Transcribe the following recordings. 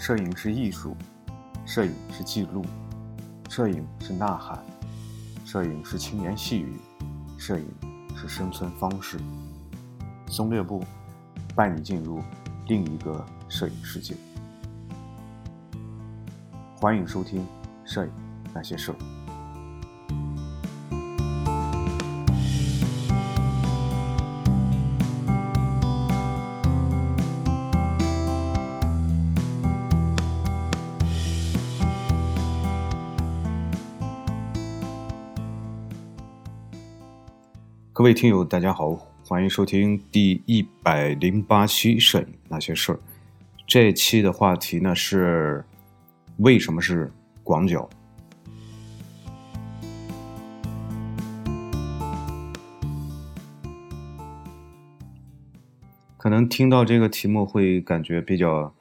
摄影是艺术，摄影是记录，摄影是呐喊，摄影是轻言细语，摄影是生存方式。松略步带你进入另一个摄影世界。欢迎收听《摄影那些事各位听友，大家好，欢迎收听第一百零八期《摄影那些事儿》。这期的话题呢是为什么是广角？可能听到这个题目会感觉比较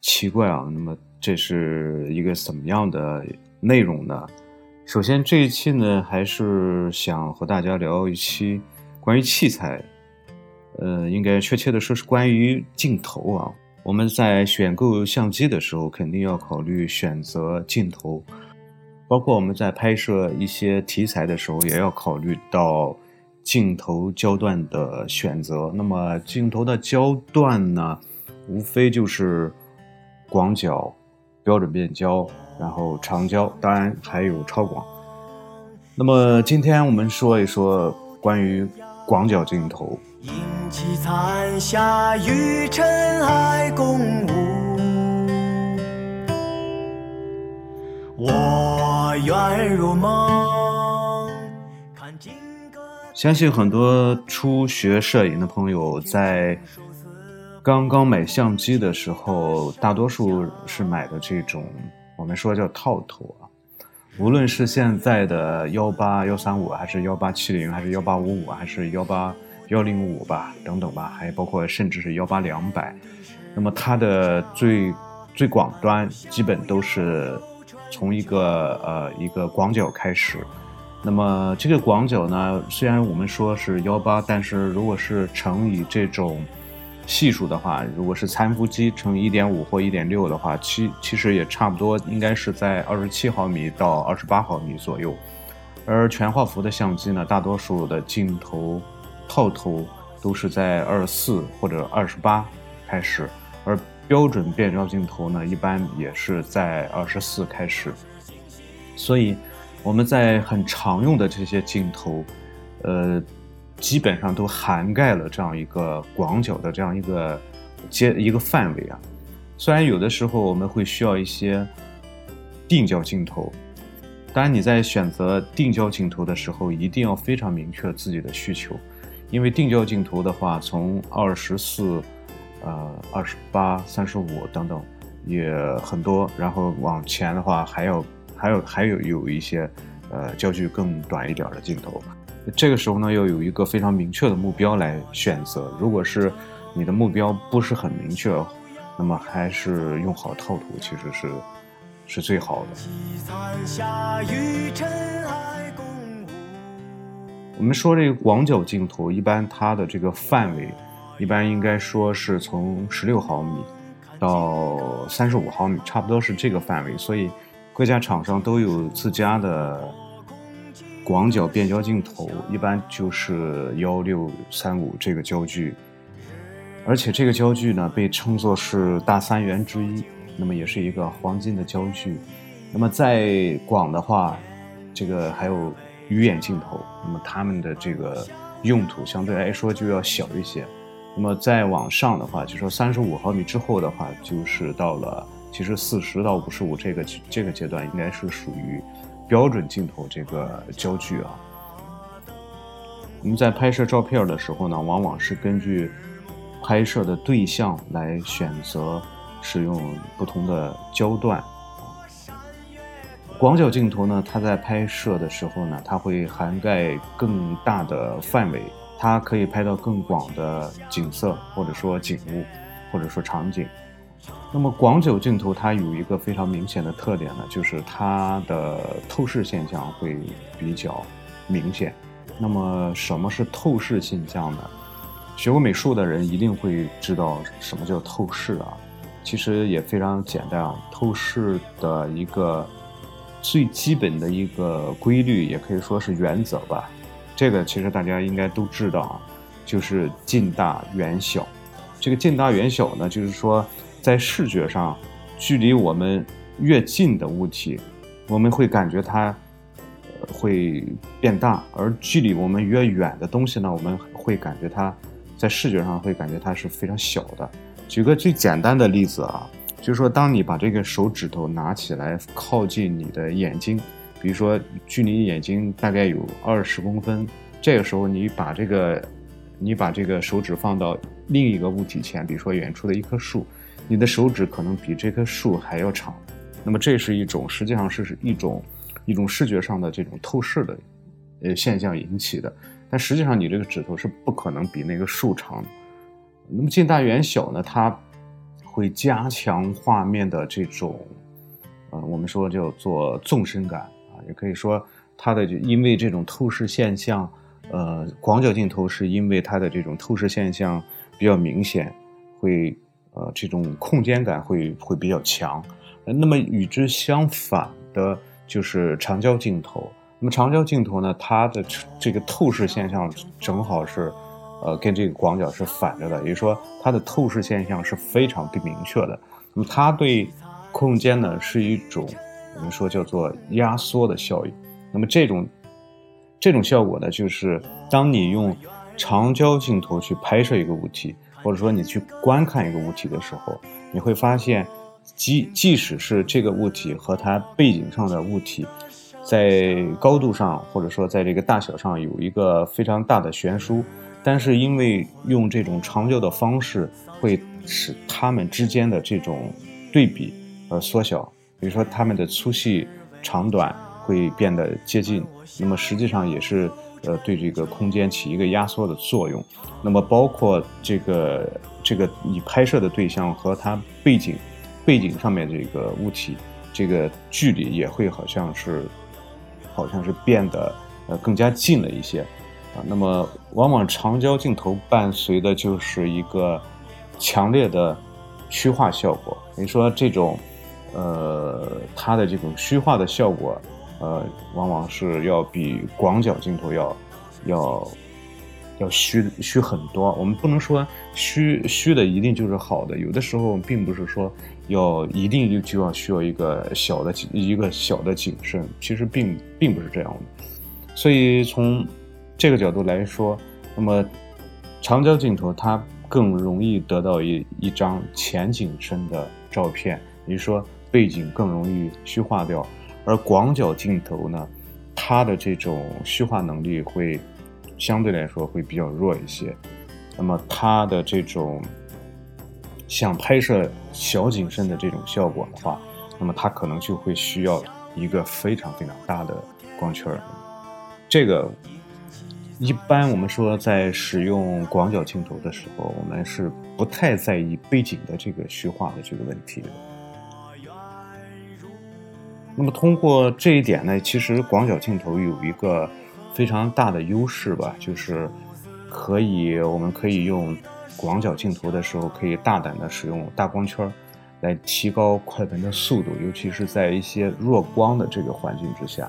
奇怪啊。那么这是一个什么样的内容呢？首先，这一期呢，还是想和大家聊一期关于器材，呃，应该确切的说是关于镜头啊。我们在选购相机的时候，肯定要考虑选择镜头，包括我们在拍摄一些题材的时候，也要考虑到镜头焦段的选择。那么，镜头的焦段呢，无非就是广角、标准变焦。然后长焦，当然还有超广。那么今天我们说一说关于广角镜头。残下，与尘埃共舞。我愿如梦。相信很多初学摄影的朋友在刚刚买相机的时候，大多数是买的这种。我们说叫套头啊，无论是现在的幺八幺三五，还是幺八七零，还是幺八五五，还是幺八幺零五吧，等等吧，还包括甚至是幺八两百，那么它的最最广端基本都是从一个呃一个广角开始，那么这个广角呢，虽然我们说是幺八，但是如果是乘以这种。系数的话，如果是残幅机乘一点五或一点六的话，其其实也差不多，应该是在二十七毫米到二十八毫米左右。而全画幅的相机呢，大多数的镜头套头都是在二十四或者二十八开始，而标准变焦镜头呢，一般也是在二十四开始。所以我们在很常用的这些镜头，呃。基本上都涵盖了这样一个广角的这样一个接一个范围啊。虽然有的时候我们会需要一些定焦镜头，当然你在选择定焦镜头的时候，一定要非常明确自己的需求，因为定焦镜头的话，从二十四、呃二十八、三十五等等也很多，然后往前的话还要还有还有有一些呃焦距更短一点的镜头。这个时候呢，要有一个非常明确的目标来选择。如果是你的目标不是很明确，那么还是用好套图其实是是最好的。我们说这个广角镜头，一般它的这个范围，一般应该说是从十六毫米到三十五毫米，差不多是这个范围。所以各家厂商都有自家的。广角变焦镜头一般就是幺六三五这个焦距，而且这个焦距呢被称作是大三元之一，那么也是一个黄金的焦距。那么再广的话，这个还有鱼眼镜头，那么它们的这个用途相对来说就要小一些。那么再往上的话，就说三十五毫米之后的话，就是到了其实四十到五十五这个这个阶段应该是属于。标准镜头这个焦距啊，我们在拍摄照片的时候呢，往往是根据拍摄的对象来选择使用不同的焦段。广角镜头呢，它在拍摄的时候呢，它会涵盖更大的范围，它可以拍到更广的景色，或者说景物，或者说场景。那么广角镜头它有一个非常明显的特点呢，就是它的透视现象会比较明显。那么什么是透视现象呢？学过美术的人一定会知道什么叫透视啊。其实也非常简单啊。透视的一个最基本的一个规律，也可以说是原则吧。这个其实大家应该都知道啊，就是近大远小。这个近大远小呢，就是说在视觉上，距离我们越近的物体，我们会感觉它会变大；而距离我们越远的东西呢，我们会感觉它在视觉上会感觉它是非常小的。举个最简单的例子啊，就是说，当你把这个手指头拿起来靠近你的眼睛，比如说距离眼睛大概有二十公分，这个时候你把这个，你把这个手指放到另一个物体前，比如说远处的一棵树，你的手指可能比这棵树还要长。那么这是一种实际上是一种一种视觉上的这种透视的呃现象引起的，但实际上你这个指头是不可能比那个树长。那么近大远小呢？它会加强画面的这种，呃，我们说叫做纵深感啊，也可以说它的因为这种透视现象，呃，广角镜头是因为它的这种透视现象比较明显，会呃这种空间感会会比较强。那么与之相反的就是长焦镜头。那么长焦镜头呢，它的这个透视现象正好是。呃，跟这个广角是反着的，也就是说，它的透视现象是非常不明确的。那么，它对空间呢是一种我们说叫做压缩的效应。那么，这种这种效果呢，就是当你用长焦镜头去拍摄一个物体，或者说你去观看一个物体的时候，你会发现，即即使是这个物体和它背景上的物体，在高度上或者说在这个大小上有一个非常大的悬殊。但是因为用这种长焦的方式，会使它们之间的这种对比而缩小。比如说它们的粗细长短会变得接近，那么实际上也是呃对这个空间起一个压缩的作用。那么包括这个这个你拍摄的对象和它背景背景上面这个物体这个距离也会好像是好像是变得呃更加近了一些。啊，那么往往长焦镜头伴随的就是一个强烈的虚化效果。你说这种，呃，它的这种虚化的效果，呃，往往是要比广角镜头要要要虚虚很多。我们不能说虚虚的一定就是好的，有的时候并不是说要一定就就要需要一个小的一个小的景深，其实并并不是这样的。所以从这个角度来说，那么长焦镜头它更容易得到一一张前景深的照片，也就是说背景更容易虚化掉。而广角镜头呢，它的这种虚化能力会相对来说会比较弱一些。那么它的这种想拍摄小景深的这种效果的话，那么它可能就会需要一个非常非常大的光圈。这个。一般我们说，在使用广角镜头的时候，我们是不太在意背景的这个虚化的这个问题的。那么通过这一点呢，其实广角镜头有一个非常大的优势吧，就是可以我们可以用广角镜头的时候，可以大胆的使用大光圈，来提高快门的速度，尤其是在一些弱光的这个环境之下，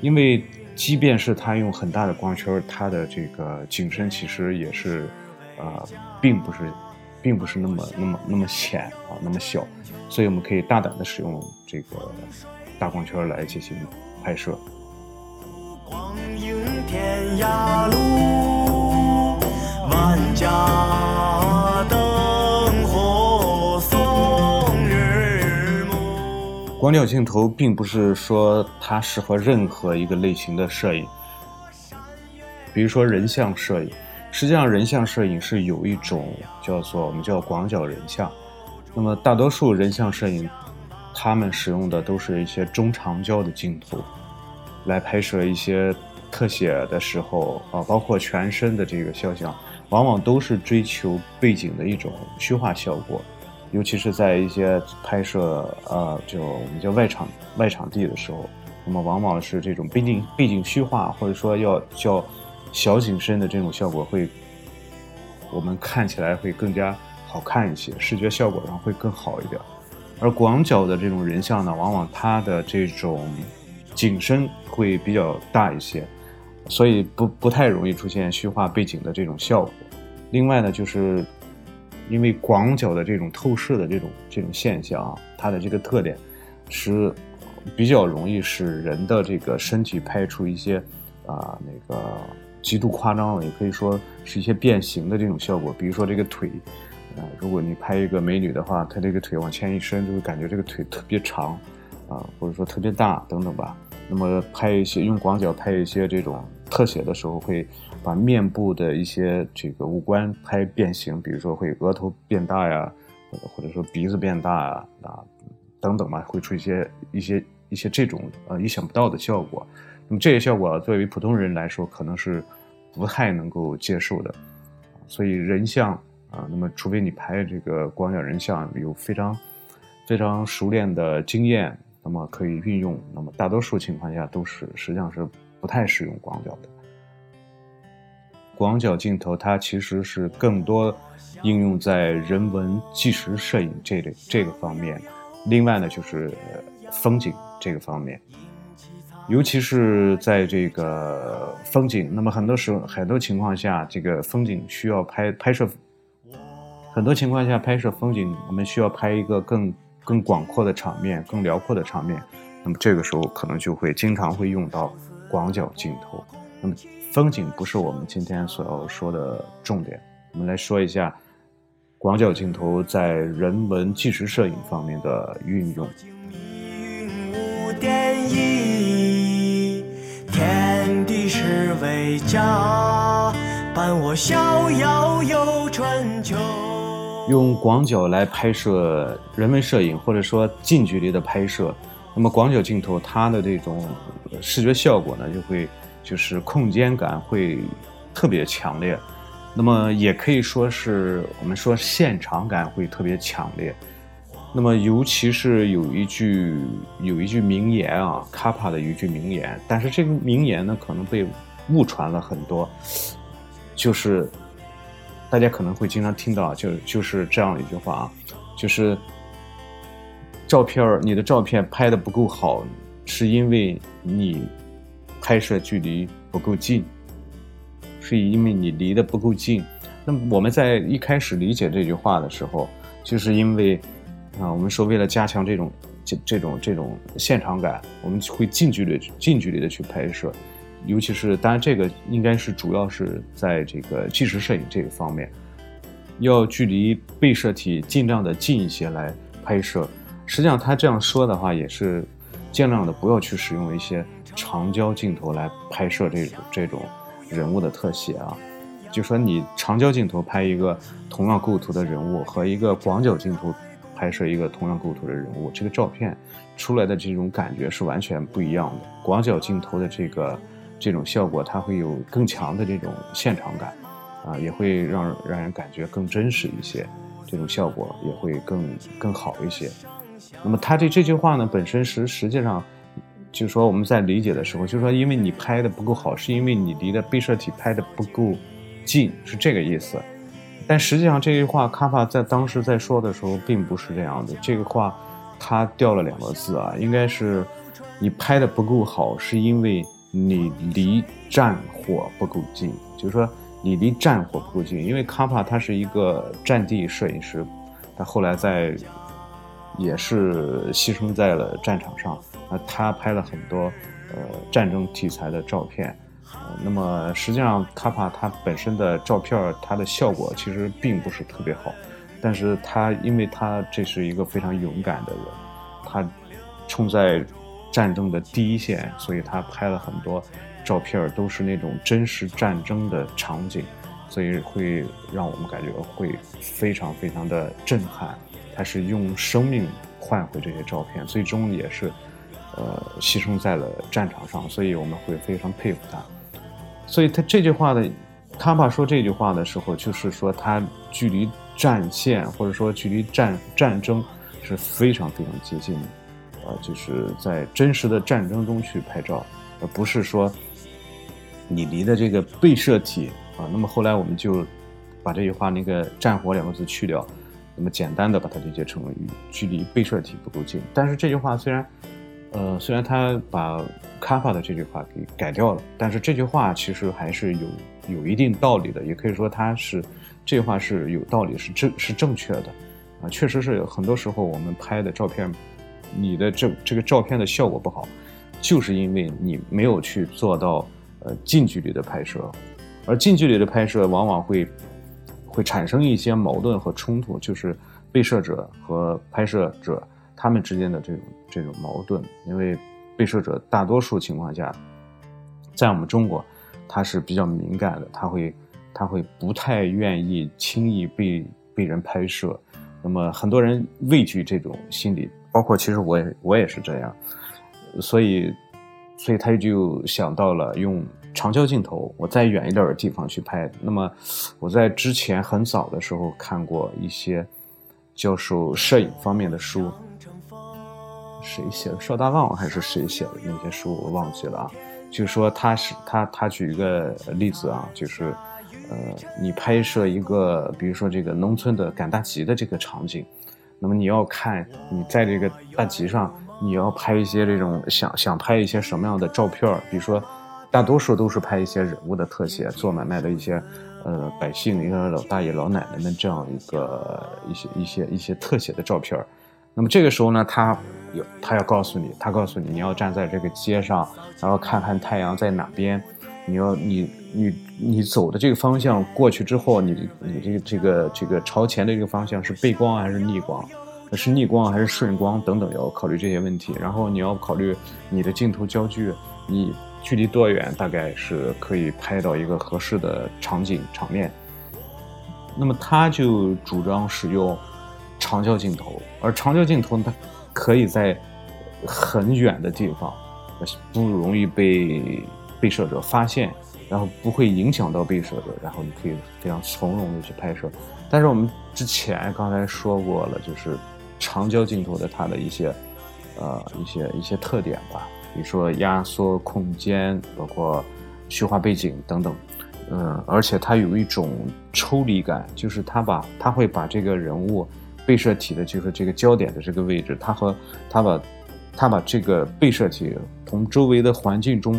因为。即便是它用很大的光圈，它的这个景深其实也是，呃，并不是，并不是那么那么那么浅啊，那么小，所以我们可以大胆的使用这个大光圈来进行拍摄。光影天涯路，万家。广角镜头并不是说它适合任何一个类型的摄影，比如说人像摄影。实际上，人像摄影是有一种叫做我们叫广角人像。那么，大多数人像摄影，他们使用的都是一些中长焦的镜头，来拍摄一些特写的时候啊，包括全身的这个肖像，往往都是追求背景的一种虚化效果。尤其是在一些拍摄，呃，就我们叫外场外场地的时候，那么往往是这种背景背景虚化，或者说要叫小景深的这种效果会，我们看起来会更加好看一些，视觉效果上会更好一点。而广角的这种人像呢，往往它的这种景深会比较大一些，所以不不太容易出现虚化背景的这种效果。另外呢，就是因为广角的这种透视的这种这种现象啊，它的这个特点是比较容易使人的这个身体拍出一些啊那个极度夸张的，也可以说是一些变形的这种效果。比如说这个腿。啊，如果你拍一个美女的话，她这个腿往前一伸，就会感觉这个腿特别长，啊，或者说特别大等等吧。那么拍一些用广角拍一些这种特写的时候，会把面部的一些这个五官拍变形，比如说会额头变大呀，或者说鼻子变大啊，啊等等吧，会出一些一些一些这种呃意想不到的效果。那么这些效果作为普通人来说，可能是不太能够接受的，所以人像。啊，那么除非你拍这个广角人像有非常非常熟练的经验，那么可以运用。那么大多数情况下都是实际上是不太使用广角的。广角镜头它其实是更多应用在人文纪实摄影这类这个方面，另外呢就是风景这个方面，尤其是在这个风景，那么很多时候很多情况下，这个风景需要拍拍摄。很多情况下拍摄风景，我们需要拍一个更更广阔的场面、更辽阔的场面，那么这个时候可能就会经常会用到广角镜头。那么风景不是我们今天所要说的重点，我们来说一下广角镜头在人文纪实摄影方面的运用。天地是为家，伴我逍遥游春秋。用广角来拍摄人文摄影，或者说近距离的拍摄，那么广角镜头它的这种视觉效果呢，就会就是空间感会特别强烈，那么也可以说是我们说现场感会特别强烈。那么尤其是有一句有一句名言啊，卡帕的一句名言，但是这个名言呢可能被误传了很多，就是。大家可能会经常听到，就就是这样的一句话啊，就是照片，你的照片拍的不够好，是因为你拍摄距离不够近，是因为你离得不够近。那么我们在一开始理解这句话的时候，就是因为啊，我们说为了加强这种这这种这种现场感，我们会近距离近距离的去拍摄。尤其是，当然这个应该是主要是在这个纪实摄影这个方面，要距离被摄体尽量的近一些来拍摄。实际上他这样说的话，也是尽量的不要去使用一些长焦镜头来拍摄这种这种人物的特写啊。就说你长焦镜头拍一个同样构图的人物，和一个广角镜头拍摄一个同样构图的人物，这个照片出来的这种感觉是完全不一样的。广角镜头的这个。这种效果它会有更强的这种现场感，啊，也会让让人感觉更真实一些，这种效果也会更更好一些。那么他这这句话呢，本身实实际上就是说我们在理解的时候，就是说因为你拍的不够好，是因为你离的被摄体拍的不够近，是这个意思。但实际上这句话卡帕在当时在说的时候并不是这样的，这个话他掉了两个字啊，应该是你拍的不够好，是因为。你离战火不够近，就是说你离战火不够近，因为卡帕他是一个战地摄影师，他后来在也是牺牲在了战场上，那他拍了很多呃战争题材的照片，呃，那么实际上卡帕他本身的照片，它的效果其实并不是特别好，但是他因为他这是一个非常勇敢的人，他冲在。战争的第一线，所以他拍了很多照片，都是那种真实战争的场景，所以会让我们感觉会非常非常的震撼。他是用生命换回这些照片，最终也是呃牺牲在了战场上，所以我们会非常佩服他。所以他这句话的，他爸说这句话的时候，就是说他距离战线或者说距离战战争是非常非常接近的。呃，就是在真实的战争中去拍照，而不是说你离的这个被摄体啊。那么后来我们就把这句话那个“战火”两个字去掉，那么简单的把它理解成与距离被摄体不够近。但是这句话虽然，呃，虽然他把卡帕的这句话给改掉了，但是这句话其实还是有有一定道理的，也可以说它是这句话是有道理，是正是正确的，啊，确实是很多时候我们拍的照片，你的这这个照片的效果不好，就是因为你没有去做到呃近距离的拍摄，而近距离的拍摄往往会。会产生一些矛盾和冲突，就是被摄者和拍摄者他们之间的这种这种矛盾。因为被摄者大多数情况下，在我们中国，他是比较敏感的，他会他会不太愿意轻易被被人拍摄。那么很多人畏惧这种心理，包括其实我也我也是这样，所以所以他就想到了用。长焦镜头，我再远一点的地方去拍。那么，我在之前很早的时候看过一些教授摄影方面的书，谁写的？邵大旺还是谁写的那些书？我忘记了啊。就说他是他他举一个例子啊，就是呃，你拍摄一个，比如说这个农村的赶大集的这个场景，那么你要看你在这个大集上，你要拍一些这种想想拍一些什么样的照片，比如说。大多数都是拍一些人物的特写，做买卖的一些，呃，百姓，一个老大爷、老奶奶们这样一个一些一些一些特写的照片那么这个时候呢，他有他要告诉你，他告诉你，你要站在这个街上，然后看看太阳在哪边，你要你你你走的这个方向过去之后，你你这个这个这个朝前的这个方向是背光还是逆光，是逆光还是顺光等等，要考虑这些问题。然后你要考虑你的镜头焦距，你。距离多远，大概是可以拍到一个合适的场景场面。那么他就主张使用长焦镜头，而长焦镜头它可以在很远的地方，不容易被被摄者发现，然后不会影响到被摄者，然后你可以非常从容的去拍摄。但是我们之前刚才说过了，就是长焦镜头的它的一些呃一些一些特点吧。比如说压缩空间，包括虚化背景等等，嗯，而且它有一种抽离感，就是它把它会把这个人物被摄体的，就是这个焦点的这个位置，它和它把它把这个被摄体从周围的环境中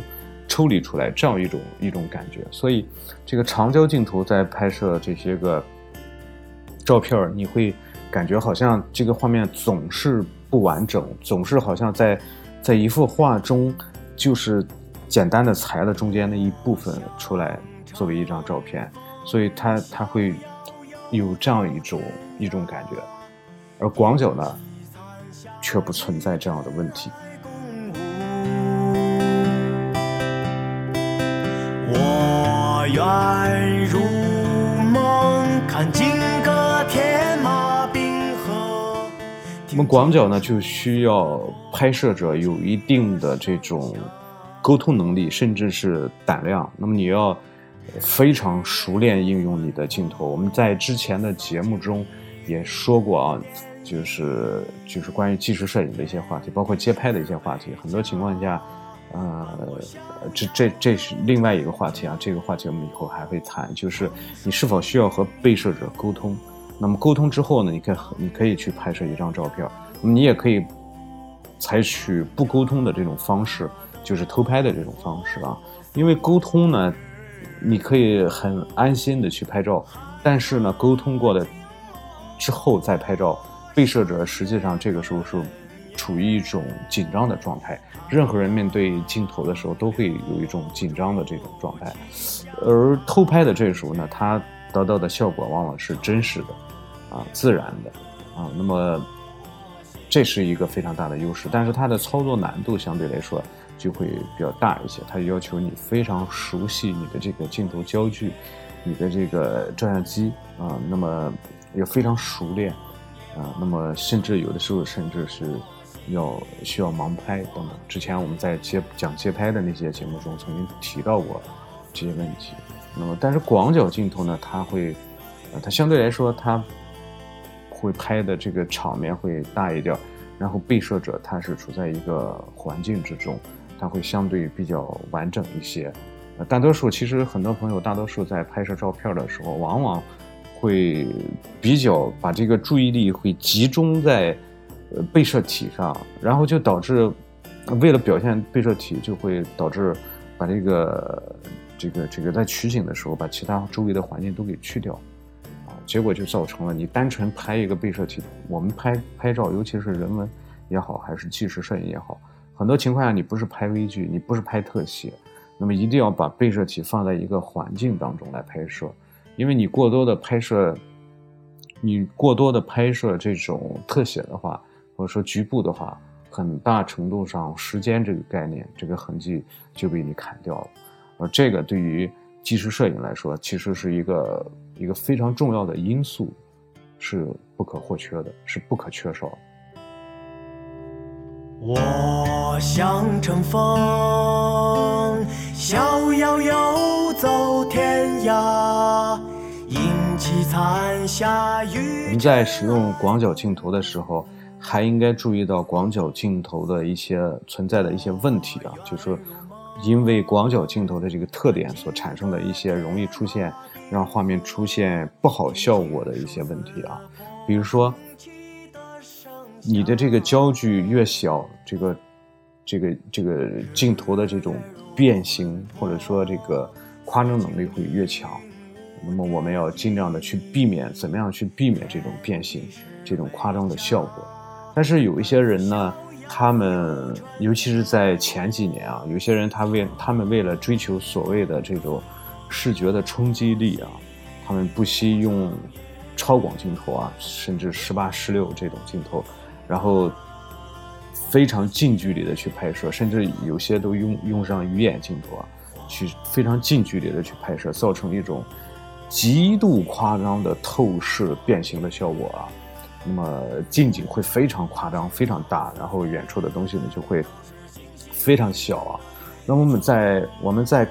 抽离出来，这样一种一种感觉。所以这个长焦镜头在拍摄这些个照片你会感觉好像这个画面总是不完整，总是好像在。在一幅画中，就是简单的裁了中间的一部分出来作为一张照片，所以它它会有这样一种一种感觉，而广角呢，却不存在这样的问题。我愿如梦看金戈铁马。那么广角呢，就需要拍摄者有一定的这种沟通能力，甚至是胆量。那么你要非常熟练应用你的镜头。我们在之前的节目中也说过啊，就是就是关于纪实摄影的一些话题，包括街拍的一些话题。很多情况下，呃，这这这是另外一个话题啊。这个话题我们以后还会谈，就是你是否需要和被摄者沟通。那么沟通之后呢，你可以你可以去拍摄一张照片，你也可以采取不沟通的这种方式，就是偷拍的这种方式啊。因为沟通呢，你可以很安心的去拍照，但是呢，沟通过的之后再拍照，被摄者实际上这个时候是处于一种紧张的状态。任何人面对镜头的时候都会有一种紧张的这种状态，而偷拍的这时候呢，它得到的效果往往是真实的。啊，自然的，啊，那么这是一个非常大的优势，但是它的操作难度相对来说就会比较大一些，它要求你非常熟悉你的这个镜头焦距，你的这个照相机啊，那么也非常熟练，啊，那么甚至有的时候甚至是要需要盲拍等等。之前我们在街讲街拍的那些节目中曾经提到过这些问题。那么，但是广角镜头呢，它会，呃，它相对来说它。会拍的这个场面会大一点，然后被摄者他是处在一个环境之中，它会相对比较完整一些。大多数其实很多朋友大多数在拍摄照片的时候，往往会比较把这个注意力会集中在呃被摄体上，然后就导致为了表现被摄体，就会导致把这个这个这个在取景的时候把其他周围的环境都给去掉啊，结果就造成了你单纯拍一个被摄体，我们拍拍照，尤其是人文也好，还是纪实摄影也好，很多情况下你不是拍微距，你不是拍特写。那么一定要把被摄体放在一个环境当中来拍摄，因为你过多的拍摄，你过多的拍摄这种特写的话，或者说局部的话，很大程度上时间这个概念，这个痕迹就被你砍掉了。而这个对于纪实摄影来说，其实是一个一个非常重要的因素，是不可或缺的，是不可缺少。我想乘风，逍遥游走天涯，迎起残霞雨。我们在使用广角镜头的时候，还应该注意到广角镜头的一些存在的一些问题啊，就是因为广角镜头的这个特点所产生的一些容易出现让画面出现不好效果的一些问题啊，比如说。你的这个焦距越小，这个，这个这个镜头的这种变形或者说这个夸张能力会越强。那么我们要尽量的去避免，怎么样去避免这种变形、这种夸张的效果？但是有一些人呢，他们尤其是在前几年啊，有些人他为他们为了追求所谓的这种视觉的冲击力啊，他们不惜用超广镜头啊，甚至十八、十六这种镜头。然后非常近距离的去拍摄，甚至有些都用用上鱼眼镜头啊，去非常近距离的去拍摄，造成一种极度夸张的透视变形的效果啊。那么近景会非常夸张、非常大，然后远处的东西呢就会非常小啊。那么我们在我们在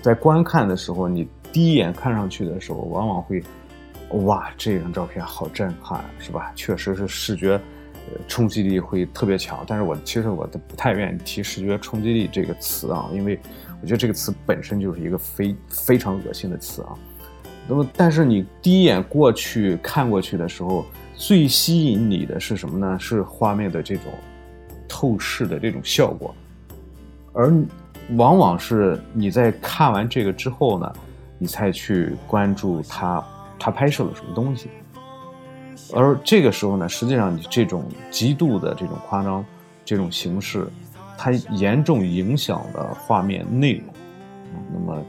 在观看的时候，你第一眼看上去的时候，往往会哇，这张照片好震撼，是吧？确实是视觉。冲击力会特别强，但是我其实我都不太愿意提视觉冲击力这个词啊，因为我觉得这个词本身就是一个非非常恶心的词啊。那么，但是你第一眼过去看过去的时候，最吸引你的是什么呢？是画面的这种透视的这种效果，而往往是你在看完这个之后呢，你才去关注他他拍摄了什么东西。而这个时候呢，实际上你这种极度的这种夸张，这种形式，它严重影响了画面内容。那么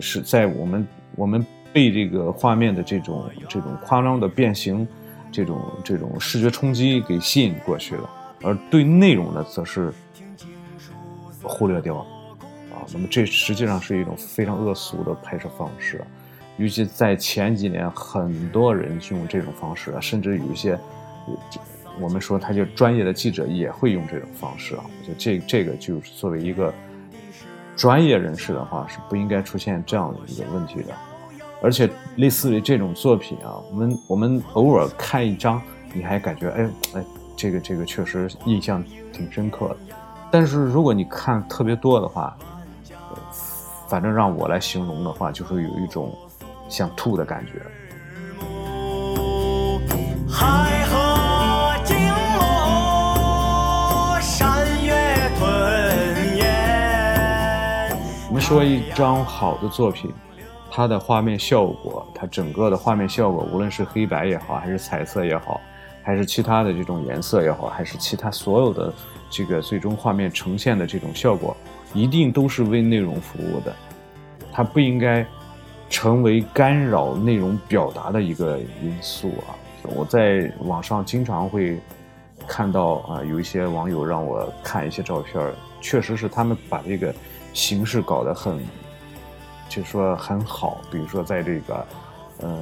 是在我们我们被这个画面的这种这种夸张的变形，这种这种视觉冲击给吸引过去了，而对内容呢，则是忽略掉了。啊，那么这实际上是一种非常恶俗的拍摄方式。尤其在前几年，很多人用这种方式，甚至有一些，我们说他就专业的记者也会用这种方式啊。就这这个，就是作为一个专业人士的话，是不应该出现这样的一个问题的。而且类似于这种作品啊，我们我们偶尔看一张，你还感觉哎哎，这个这个确实印象挺深刻的。但是如果你看特别多的话，反正让我来形容的话，就是有一种。想吐的感觉。我们说一张好的作品，它的画面效果，它整个的画面效果，无论是黑白也好，还是彩色也好，还是其他的这种颜色也好，还是其他所有的这个最终画面呈现的这种效果，一定都是为内容服务的，它不应该。成为干扰内容表达的一个因素啊！我在网上经常会看到啊，有一些网友让我看一些照片，确实是他们把这个形式搞得很，就说很好。比如说在这个呃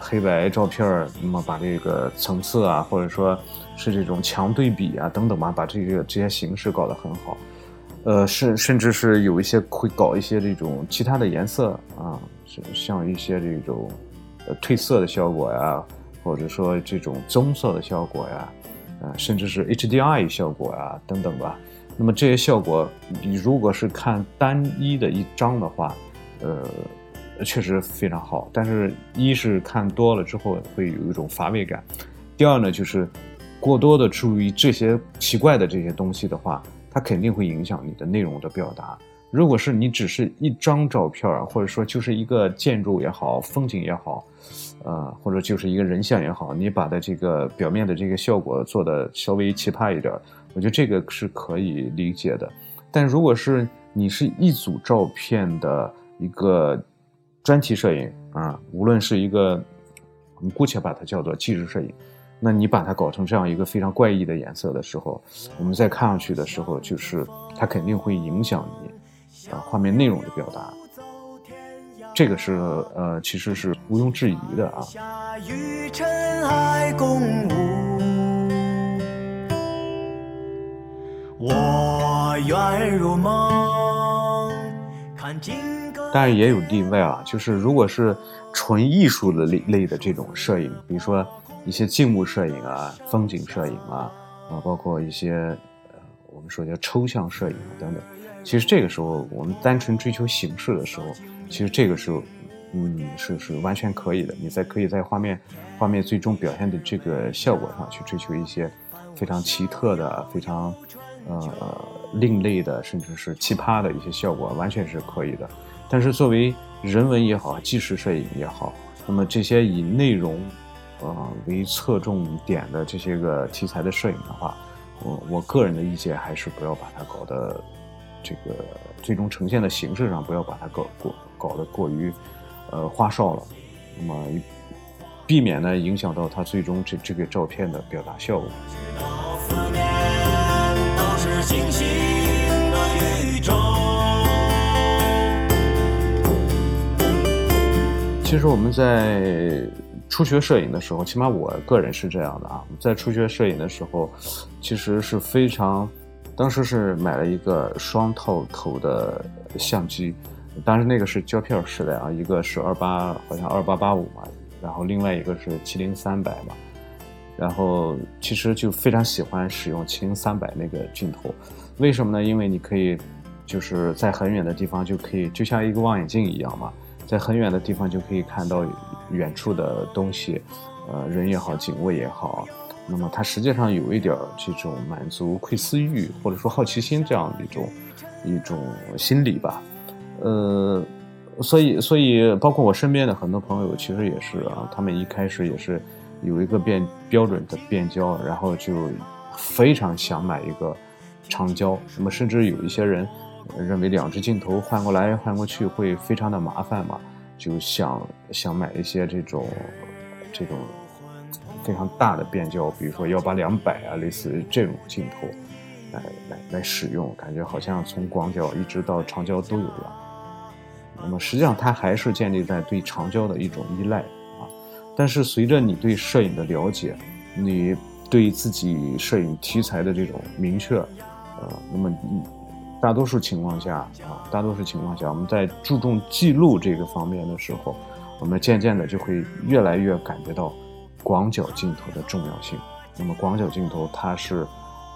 黑白照片，那么把这个层次啊，或者说是这种强对比啊等等吧，把这个这些形式搞得很好。呃，甚甚至是有一些会搞一些这种其他的颜色啊。像一些这种，呃，褪色的效果呀，或者说这种棕色的效果呀，啊，甚至是 HDR 效果呀，等等吧。那么这些效果，你如果是看单一的一张的话，呃，确实非常好，但是一是看多了之后会有一种乏味感，第二呢就是过多的注意这些奇怪的这些东西的话，它肯定会影响你的内容的表达。如果是你只是一张照片或者说就是一个建筑也好，风景也好，呃，或者就是一个人像也好，你把的这个表面的这个效果做的稍微奇葩一点，我觉得这个是可以理解的。但如果是你是一组照片的一个专题摄影啊，无论是一个，我们姑且把它叫做纪实摄影，那你把它搞成这样一个非常怪异的颜色的时候，我们在看上去的时候，就是它肯定会影响你。啊，画面内容的表达，这个是呃，其实是毋庸置疑的啊。我愿如梦，看尽当然也有例外啊，就是如果是纯艺术的类类的这种摄影，比如说一些静物摄影啊、风景摄影啊，啊，包括一些呃，我们说叫抽象摄影等等。其实这个时候，我们单纯追求形式的时候，其实这个时候，嗯，是是完全可以的。你在可以在画面画面最终表现的这个效果上去追求一些非常奇特的、非常呃另类的，甚至是奇葩的一些效果，完全是可以的。但是作为人文也好，纪实摄影也好，那么这些以内容呃为侧重点的这些个题材的摄影的话，我我个人的意见还是不要把它搞得。这个最终呈现的形式上，不要把它搞过搞得过于，呃花哨了，那么避免呢影响到它最终这这个照片的表达效果。其实我们在初学摄影的时候，起码我个人是这样的啊，在初学摄影的时候，其实是非常。当时是买了一个双套头的相机，当时那个是胶片时代啊，一个是二八，好像二八八五嘛，然后另外一个是七零三百嘛，然后其实就非常喜欢使用七零三百那个镜头，为什么呢？因为你可以就是在很远的地方就可以，就像一个望远镜一样嘛，在很远的地方就可以看到远处的东西，呃，人也好，景物也好。那么它实际上有一点这种满足窥私欲或者说好奇心这样的一种一种心理吧，呃，所以所以包括我身边的很多朋友其实也是啊，他们一开始也是有一个变标准的变焦，然后就非常想买一个长焦，那么甚至有一些人认为两只镜头换过来换过去会非常的麻烦嘛，就想想买一些这种这种。非常大的变焦，比如说幺八两百啊，类似这种镜头，来来来使用，感觉好像从广角一直到长焦都有了。那么实际上它还是建立在对长焦的一种依赖啊。但是随着你对摄影的了解，你对自己摄影题材的这种明确，呃，那么大多数情况下啊，大多数情况下我们在注重记录这个方面的时候，我们渐渐的就会越来越感觉到。广角镜头的重要性。那么，广角镜头它是，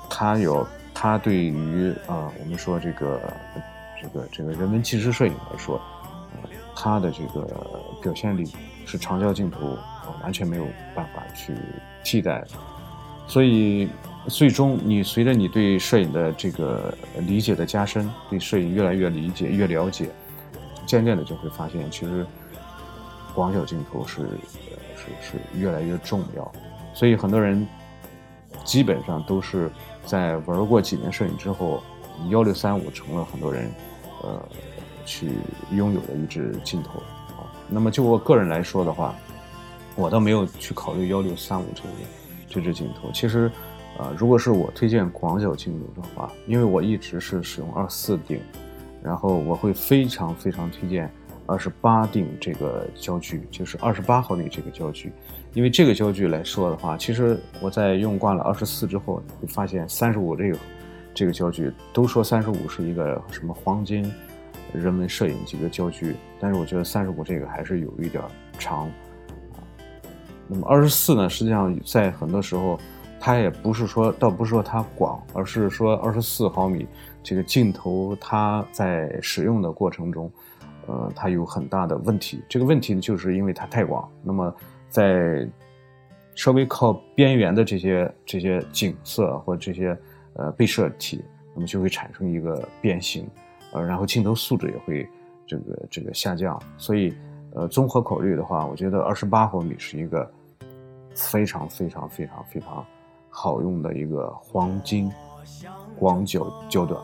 它有它对于啊，我们说这个这个这个人文纪实摄影来说，呃，它的这个表现力是长焦镜头完全没有办法去替代的。所以，最终你随着你对摄影的这个理解的加深，对摄影越来越理解、越了解，渐渐的就会发现，其实广角镜头是。是是越来越重要，所以很多人基本上都是在玩过几年摄影之后，幺六三五成了很多人呃去拥有的一支镜头啊。那么就我个人来说的话，我倒没有去考虑幺六三五这个这支镜头。其实啊，如果是我推荐广角镜头的话，因为我一直是使用二四定，然后我会非常非常推荐。二十八定这个焦距就是二十八毫米这个焦距，因为这个焦距来说的话，其实我在用惯了二十四之后，会发现三十五这个这个焦距都说三十五是一个什么黄金人文摄影级的焦距，但是我觉得三十五这个还是有一点长啊。那么二十四呢，实际上在很多时候它也不是说，倒不是说它广，而是说二十四毫米这个镜头它在使用的过程中。呃，它有很大的问题。这个问题呢，就是因为它太广，那么在稍微靠边缘的这些这些景色或这些呃被摄体，那么就会产生一个变形，呃，然后镜头素质也会这个这个下降。所以，呃，综合考虑的话，我觉得二十八毫米是一个非常非常非常非常好用的一个黄金广角焦段。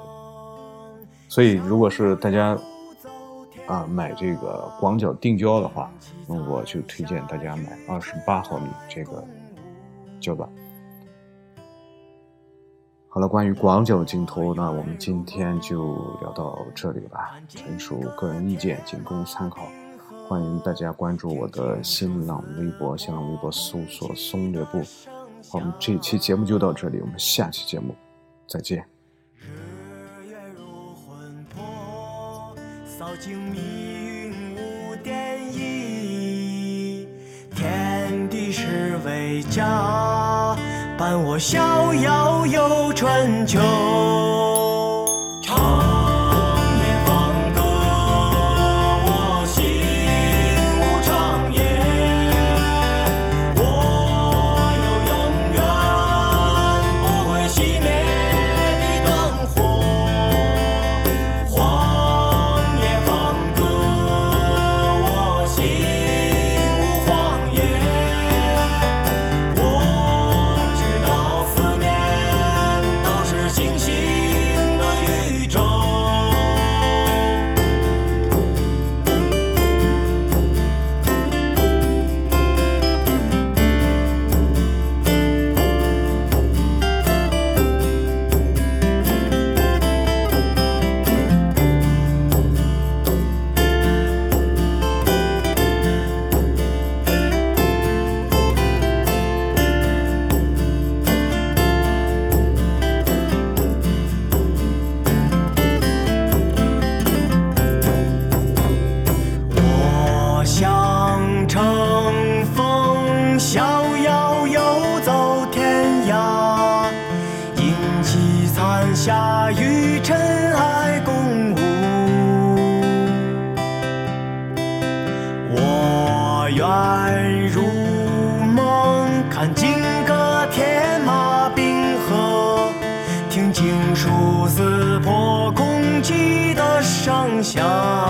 所以，如果是大家。啊，买这个广角定焦的话，那我就推荐大家买二十八毫米这个焦段。好了，关于广角镜头，那我们今天就聊到这里吧，纯属个人意见，仅供参考。欢迎大家关注我的新浪微博，新浪微博搜索“松略部”。我们这一期节目就到这里，我们下期节目再见。经密云无点影，天地是为家，伴我逍遥游春秋。想，日